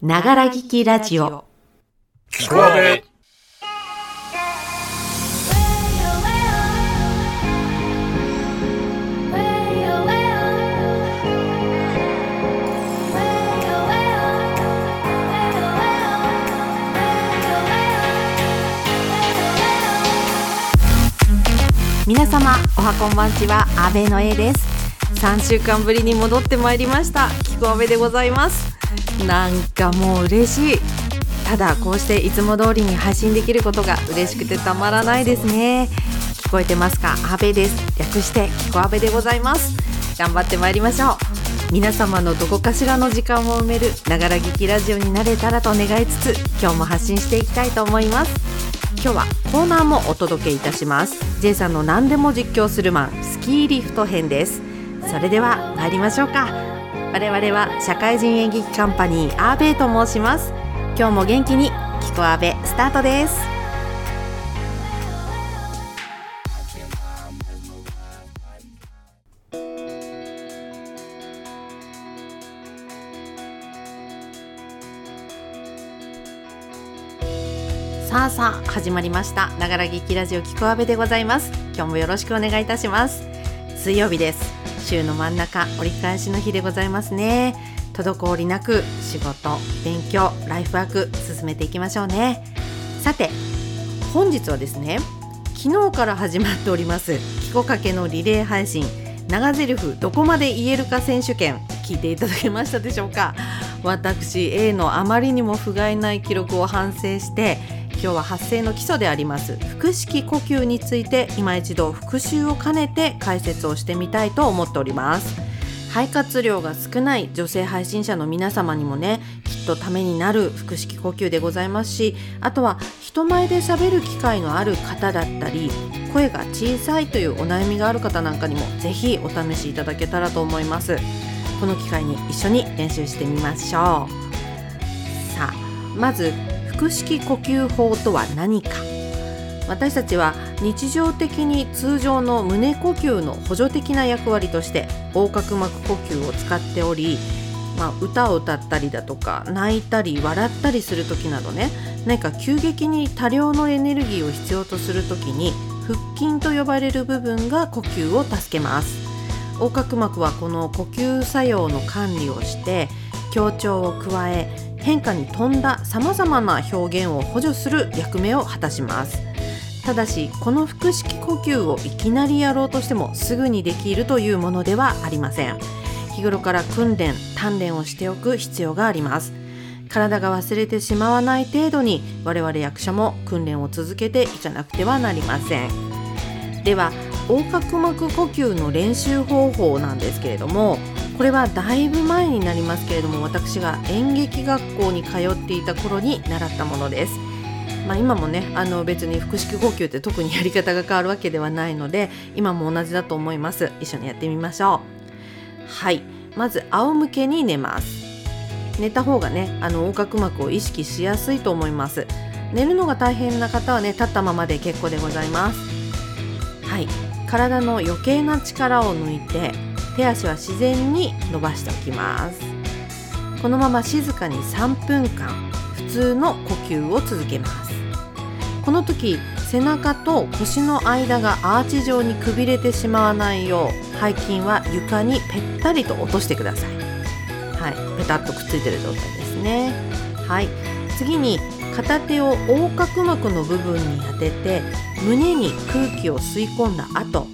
ながら聞きラジオ。聞こえ皆様おはこんばんちは阿部の A です。3週間ぶりに戻ってまいりました。キコアベでございますなんかもう嬉しい。ただこうしていつも通りに配信できることが嬉しくてたまらないですね。聞こえてますか？阿部です。略してキコアベでございます。頑張ってまいりましょう。皆様のどこかしらの時間を埋めるながら聞きラジオになれたらと願いつつ今日も発信していきたいと思います。今日はコーナーもお届けいたします。J さんの何でも実況するマンスキーリフト編です。それでは参りましょうか。我々は社会人演劇カンパニーアーベイと申します。今日も元気にキコアベスタートです。さあさあ始まりました。ながら劇ラジオキコアベでございます。今日もよろしくお願いいたします。水曜日です。週の真ん中折り返しの日でございますね。滞りなく仕事勉強ライフワーク進めていきましょうね。さて本日はですね昨日から始まっておりますキコかけのリレー配信長ゼリフどこまで言えるか選手権聞いていただけましたでしょうか。私 A のあまりにも不甲斐ない記録を反省して今日は発声の基礎であります。腹式呼吸について今一度復習を兼ねて解説をしてみたいと思っております。肺活量が少ない女性配信者の皆様にもねきっとためになる腹式呼吸でございますしあとは人前で喋る機会のある方だったり声が小さいというお悩みがある方なんかにもぜひお試しいただけたらと思います。この機会に一緒に練習してみましょう。さあまず腹式呼吸法とは何か。私たちは日常的に通常の胸呼吸の補助的な役割として横隔膜呼吸を使っており、まあ、歌を歌ったりだとか泣いたり笑ったりする時などね何か急激に多量のエネルギーを必要とする時に腹筋と呼ばれる部分が呼吸を助けます。横隔膜はこの呼吸作用の管理をして強調を加え変化に富んださまざまな表現を補助する役目を果たします。ただしこの腹式呼吸をいきなりやろうとしてもすぐにできるというものではありません。日頃から訓練鍛錬をしておく必要があります。体が忘れてしまわない程度に我々役者も訓練を続けていかなくてはなりません。では横隔膜呼吸の練習方法なんですけれどもこれはだいぶ前になりますけれども私が演劇学校に通っていた頃に習ったものです。まあ、今もねあの別に腹式呼吸って特にやり方が変わるわけではないので今も同じだと思います。一緒にやってみましょう。はい。まず仰向けに寝ます。寝た方がねあの横隔膜を意識しやすいと思います。寝るのが大変な方はね立ったままで結構でございます。はい。体の余計な力を抜いて手足は自然に伸ばしておきます。このまま静かに3分間普通の呼吸を続けます。この時背中と腰の間がアーチ状にくびれてしまわないよう背筋は床にぺったりと落としてください。はい。ペタッとくっついてる状態ですね。はい。次に片手を横隔膜の部分に当てて胸に空気を吸い込んだ後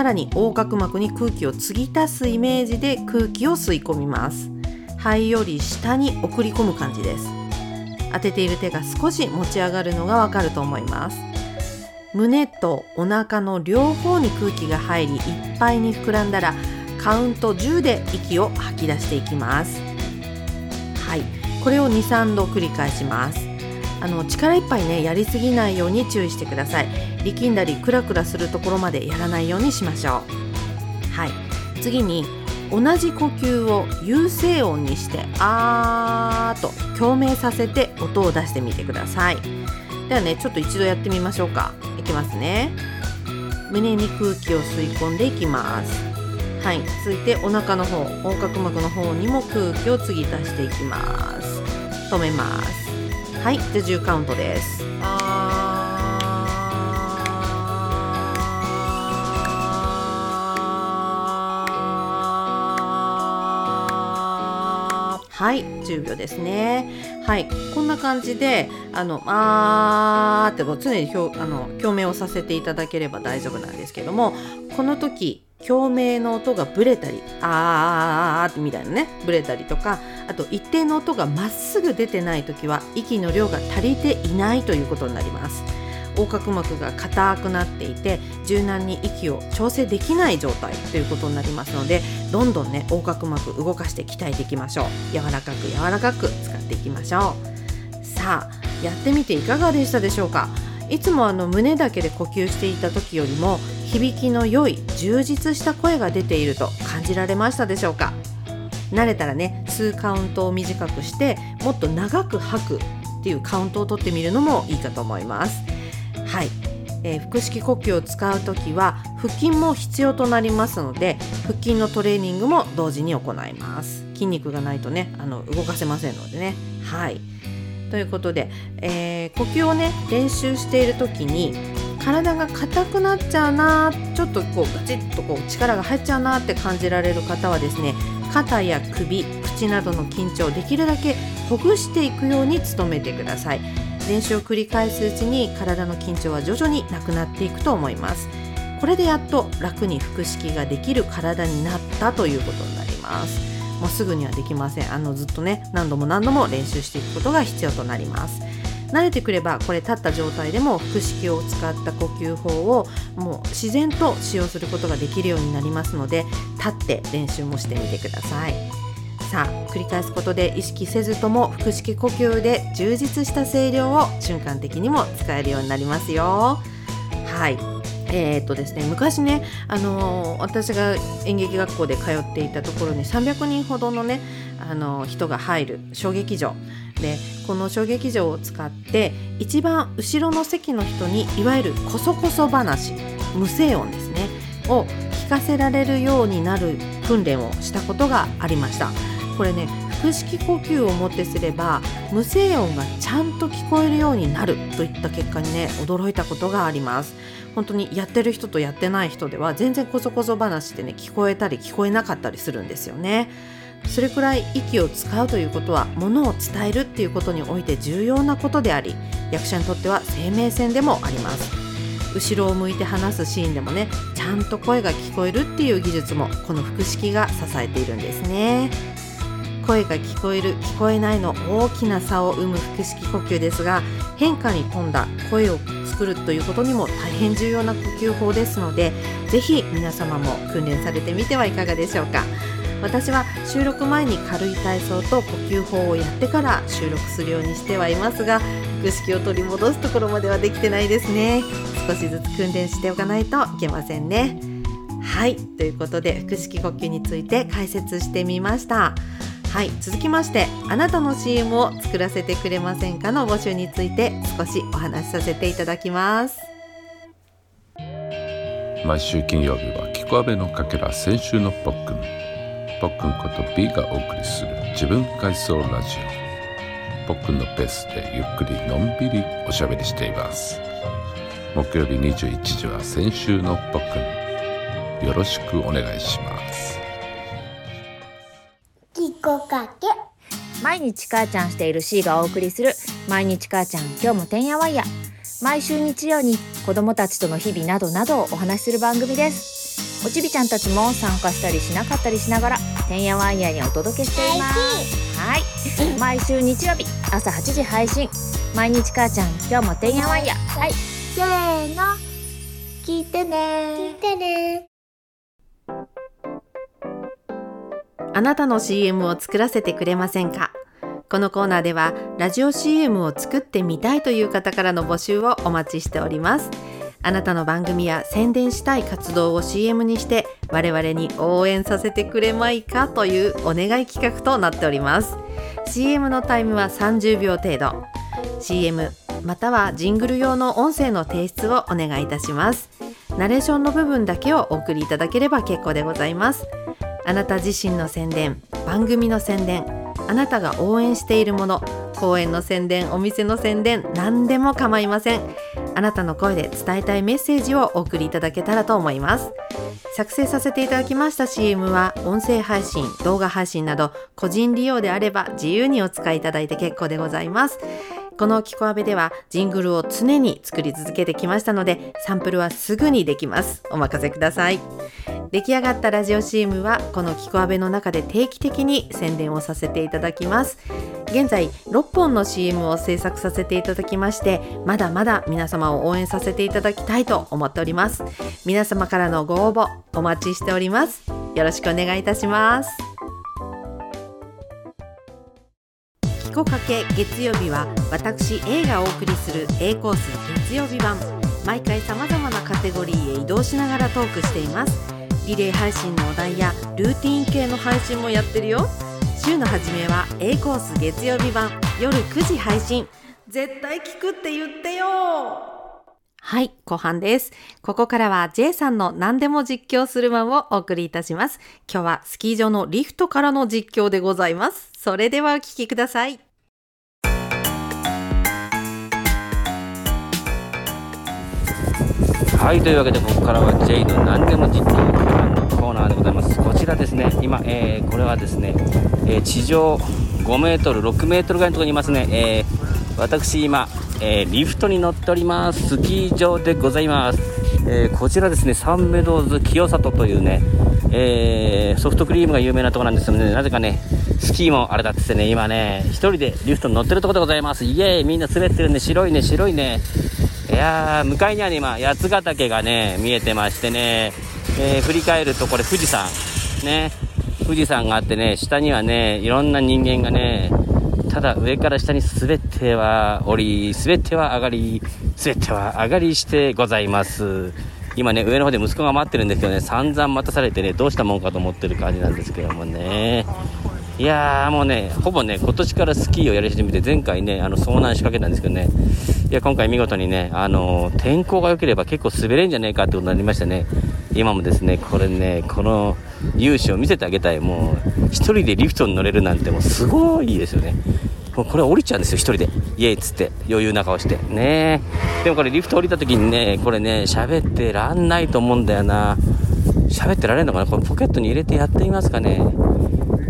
さらに横隔膜に空気を継ぎ足すイメージで空気を吸い込みます。肺より下に送り込む感じです。当てている手が少し持ち上がるのがわかると思います。胸とお腹の両方に空気が入りいっぱいに膨らんだらカウント10で息を吐き出していきます。はい。これを23度繰り返します。あの力いっぱいねやりすぎないように注意してください。力んだりクラクラするところまでやらないようにしましょう。はい。次に同じ呼吸を有声音にしてあーと共鳴させて音を出してみてください。ではねちょっと一度やってみましょうか。いきますね。胸に空気を吸い込んでいきます。はい。続いてお腹の方横隔膜の方にも空気を継ぎ足していきます。止めます。はい。じゃあ10カウントです。はい10秒ですね。はいこんな感じであのあーっても常に表あの共鳴をさせていただければ大丈夫なんですけどもこの時共鳴の音がブレたりあーみたいなねブレたりとかあと一定の音がまっすぐ出てない時は息の量が足りていないということになります。横隔膜が硬くなっていて柔軟に息を調整できない状態ということになりますのでどんどんね横隔膜動かして鍛えていきましょう。柔らかく柔らかく使っていきましょう。さあやってみていかがでしたでしょうか？いつもあの胸だけで呼吸していた時よりも響きの良い充実した声が出ていると感じられましたでしょうか？慣れたらね数カウントを短くしてもっと長く吐くっていうカウントを取ってみるのもいいかと思います。はい、えー、腹式呼吸を使う時は腹筋も必要となりますので腹筋のトレーニングも同時に行います。筋肉がないとねあの動かせませんのでね。はい。ということで、えー、呼吸をね練習している時に体が硬くなっちゃうなちょっとこうガチッとこう力が入っちゃうなって感じられる方はですね肩や首口などの緊張をできるだけほぐしていくように努めてください。練習を繰り返すうちに体の緊張は徐々になくなっていくと思います。これでやっと楽に腹式ができる体になったということになります。もうすぐにはできません。あのずっとね何度も何度も練習していくことが必要となります。慣れてくればこれ立った状態でも腹式を使った呼吸法をもう自然と使用することができるようになりますので立って練習もしてみてください。さあ繰り返すことで意識せずとも腹式呼吸で充実した声量を瞬間的にも使えるようになりますよ。はい。えー、っとですね、昔ね、あのー、私が演劇学校で通っていたところに300人ほどのね、あのー、人が入る小劇場。でこの小劇場を使って一番後ろの席の人にいわゆるこそこそ話無声音ですねを聞かせられるようになる訓練をしたことがありました。これね腹式呼吸をもってすれば無声音がちゃんと聞こえるようになるといった結果にね驚いたことがあります。本当にやってる人とやってない人では全然こそこそ話ってね聞こえたり聞こえなかったりするんですよね。それくらい息を使うということはものを伝えるっていうことにおいて重要なことであり役者にとっては生命線でもあります。後ろを向いて話すシーンでもねちゃんと声が聞こえるっていう技術もこの腹式が支えているんですね。声が聞こえる聞こえないの大きな差を生む腹式呼吸ですが変化に富んだ声を作るということにも大変重要な呼吸法ですのでぜひ皆様も訓練されてみてはいかがでしょうか。私は収録前に軽い体操と呼吸法をやってから収録するようにしてはいますが腹式を取り戻すところまではできてないですね。少しずつ訓練しておかないといけませんね。はい。ということで腹式呼吸について解説してみました。はい続きましてあなたの CM を作らせてくれませんかの募集について少しお話しさせていただきます。毎週金曜日はキコアベのかけら先週のポックン。ポックンこと B がお送りする自分回想ラジオ。ポックンのペースでゆっくりのんびりおしゃべりしています。木曜日21時は先週のポックン。よろしくお願いします。毎日母ちゃんしている C がお送りする毎日母ちゃん今日もてんやわんや。毎週日曜に子供たちとの日々などなどをお話しする番組です。おちびちゃんたちも参加したりしなかったりしながらてんやわんやにお届けしています。はい。毎週日曜日朝8時配信。毎日母ちゃん今日もてんやわんや。はい。せーの。聞いてね。聞いてね。あなたの CM を作らせてくれませんか？このコーナーではラジオ CM を作ってみたいという方からの募集をお待ちしております。あなたの番組や宣伝したい活動を CM にして我々に応援させてくれまいかというお願い企画となっております。CM のタイムは30秒程度 CM またはジングル用の音声の提出をお願いいたします。ナレーションの部分だけをお送りいただければ結構でございます。あなた自身の宣伝番組の宣伝あなたが応援しているもの公園の宣伝お店の宣伝何でも構いません。あなたの声で伝えたいメッセージをお送りいただけたらと思います。作成させていただきました CM は音声配信動画配信など個人利用であれば自由にお使いいただいて結構でございます。このキコアベではジングルを常に作り続けてきましたのでサンプルはすぐにできます。お任せください。出来上がったラジオ CM はこのキコアベの中で定期的に宣伝をさせていただきます。現在6本の CM を制作させていただきましてまだまだ皆様を応援させていただきたいと思っております。皆様からのご応募お待ちしております。よろしくお願いいたします。キコかけ月曜日は私 A がお送りする A コース月曜日版。毎回さまざまなカテゴリーへ移動しながらトークしています。リレー配信のお題やルーティン系の配信もやってるよ。週の初めは A コース月曜日版。夜9時配信。絶対聞くって言ってよ。はい、後半です。ここからは J さんの何でも実況するマンをお送りいたします。今日はスキー場のリフトからの実況でございます。それではお聞きください。はいというわけでここからは J の何でも実況のコーナーでございますこちらですね今、えーこれはですね、えー地上5メートル6メートルぐらいのところにいますね、えー私今、えーリフトに乗っております。スキー場でございます、えーこちらですねサンメドウズ清里というね、えーソフトクリームが有名なところなんですけどね。なぜかねスキーもあれだっつってね今ね一人でリフトに乗ってるところでございます。イエーイみんな滑ってるね。白いね白いね。いやー向かいにはね今八ヶ岳がね見えてましてね、え振り返るとこれ富士山。ね。富士山があってね下にはねいろんな人間がねただ上から下に滑っては降り滑っては上がり滑っては上がりしてございます。今ね上の方で息子が待ってるんですけどね散々待たされてねどうしたもんかと思ってる感じなんですけどもね。いやーもうね、ほぼね、今年からスキーをやり始めて、前回ね、あの遭難しかけたんですけどね、いや、今回見事にね、あの天候が良ければ結構滑れんじゃねえかってことになりましてね、今もですね、これね、この勇姿を見せてあげたい、もう、一人でリフトに乗れるなんて、もうすごいですよね。もうこれ降りちゃうんですよ、一人で。イエイっつって、余裕な顔して。ねでもこれリフト降りた時にね、これね、喋ってらんないと思うんだよな。喋ってられるのかな？これポケットに入れてやってみますかね。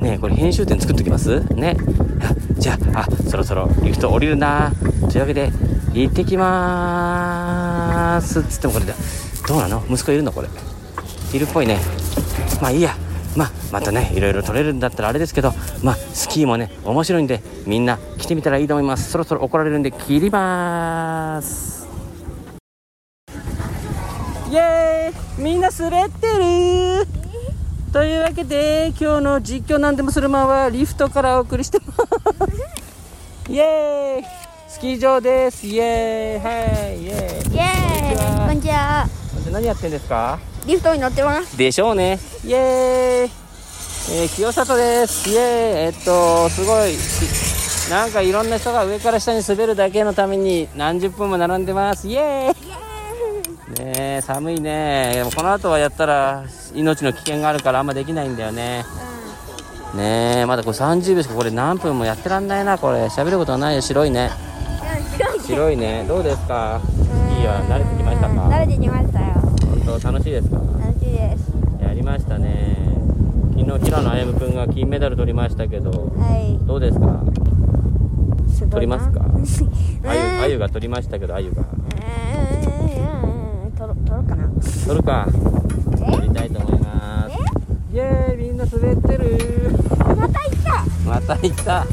ねこれ編集点作っときます？ねあじゃああそろそろリフト降りるなというわけで行ってきまーすつってもこれだどうなの？息子いるの？これ。いるっぽいね。まあいいや。まあまたねいろいろ撮れるんだったらあれですけど。まあスキーもね面白いんでみんな来てみたらいいと思います。そろそろ怒られるんで切りまーす。イエーイ。みんな滑ってる。というわけで今日の実況なんでもするまんはリフトからお送りしてます。イエーイ。スキー場です。イエーイ。はい。イエーイ。イエーイ。こんにちは何やってんですか？リフトに乗ってます。でしょうね。イエーイ、えー、清里です。イエーイ。えっとすごい。しなんかいろんな人が上から下に滑るだけのために何十分も並んでます。イエーイ。ねえ寒いね。でもこの後はやったら命の危険があるからあんまできないんだよね、ねえまだこれ30秒しかこれ何分もやってらんないなこれ。喋ることがないよ。白いね。白いね。どうですか？いいよ慣れてきましたか？慣れてきましたよ。本当楽しいですか？楽しいです。やりましたね。昨日平野歩夢君が金メダル取りましたけどはい。どうですか？取りますか？うん。あゆあゆが取りましたけどあゆが。うん取ろ取ろうかな。取るか。取りたいと思います。イエーイみんな滑ってる。また行った。また行った。ま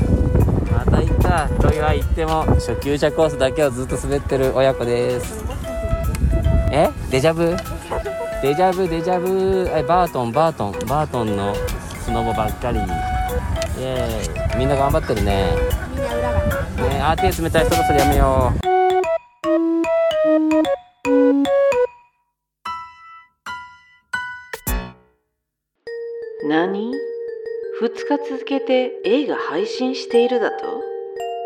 た行ったとは言っても初級者コースだけをずっと滑ってる親子です。え？デジャブ？デジャブデジャブ。えバートンバートン。バートンのスノボばっかり。イエーイ。みんな頑張ってるね。みんな裏が。ねあー手冷たいそろそろやめよう。何 ?2 日続けて映画配信しているだと？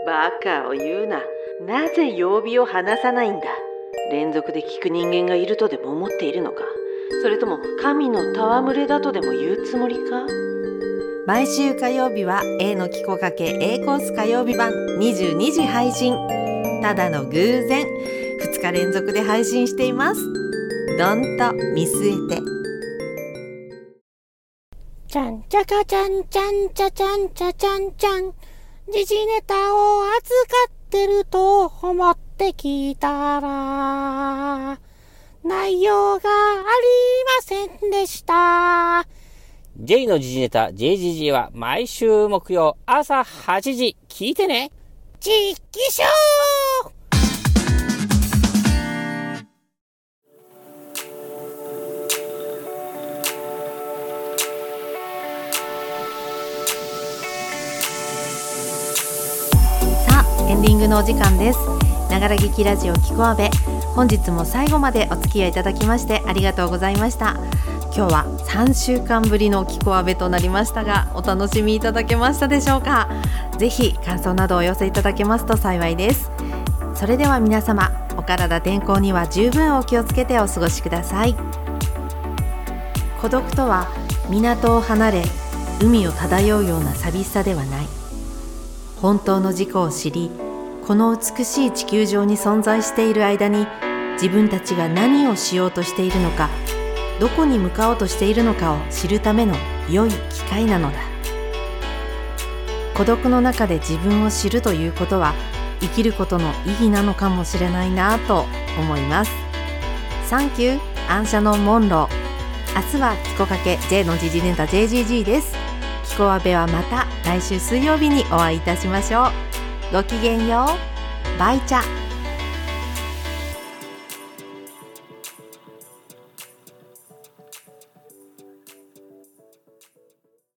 バカを言うな。なぜ曜日を話さないんだ？連続で聞く人間がいるとでも思っているのか？それとも神の戯れだとでも言うつもりか？毎週火曜日は A のキコかけ A コース火曜日版22時配信。ただの偶然2日連続で配信しています。どんと見据えて。ちゃんちゃかちゃんちゃんちゃちゃんちゃちゃんちゃん。時事ネタを預かってると思って聞いたら、内容がありませんでした。J の時事ネタ JGG は毎週木曜朝8時聞いてねちっきンディングのお時間です。ながら劇ラジオキコアベ本日も最後までお付き合いいただきましてありがとうございました。今日は3週間ぶりのキコアベとなりましたがお楽しみいただけましたでしょうか？ぜひ感想などお寄せいただけますと幸いです。それでは皆様お体天候には十分お気をつけてお過ごしください。孤独とは港を離れ海を漂うような寂しさではない。本当の自己を知りこの美しい地球上に存在している間に自分たちが何をしようとしているのかどこに向かおうとしているのかを知るための良い機会なのだ。孤独の中で自分を知るということは生きることの意義なのかもしれないなと思います。サンキューアンシャノン・モンロー明日はキコかけ J の時事ネタ JGG です。キコアベはまた来週水曜日にお会いいたしましょう。ごきげんよう。バイチャ。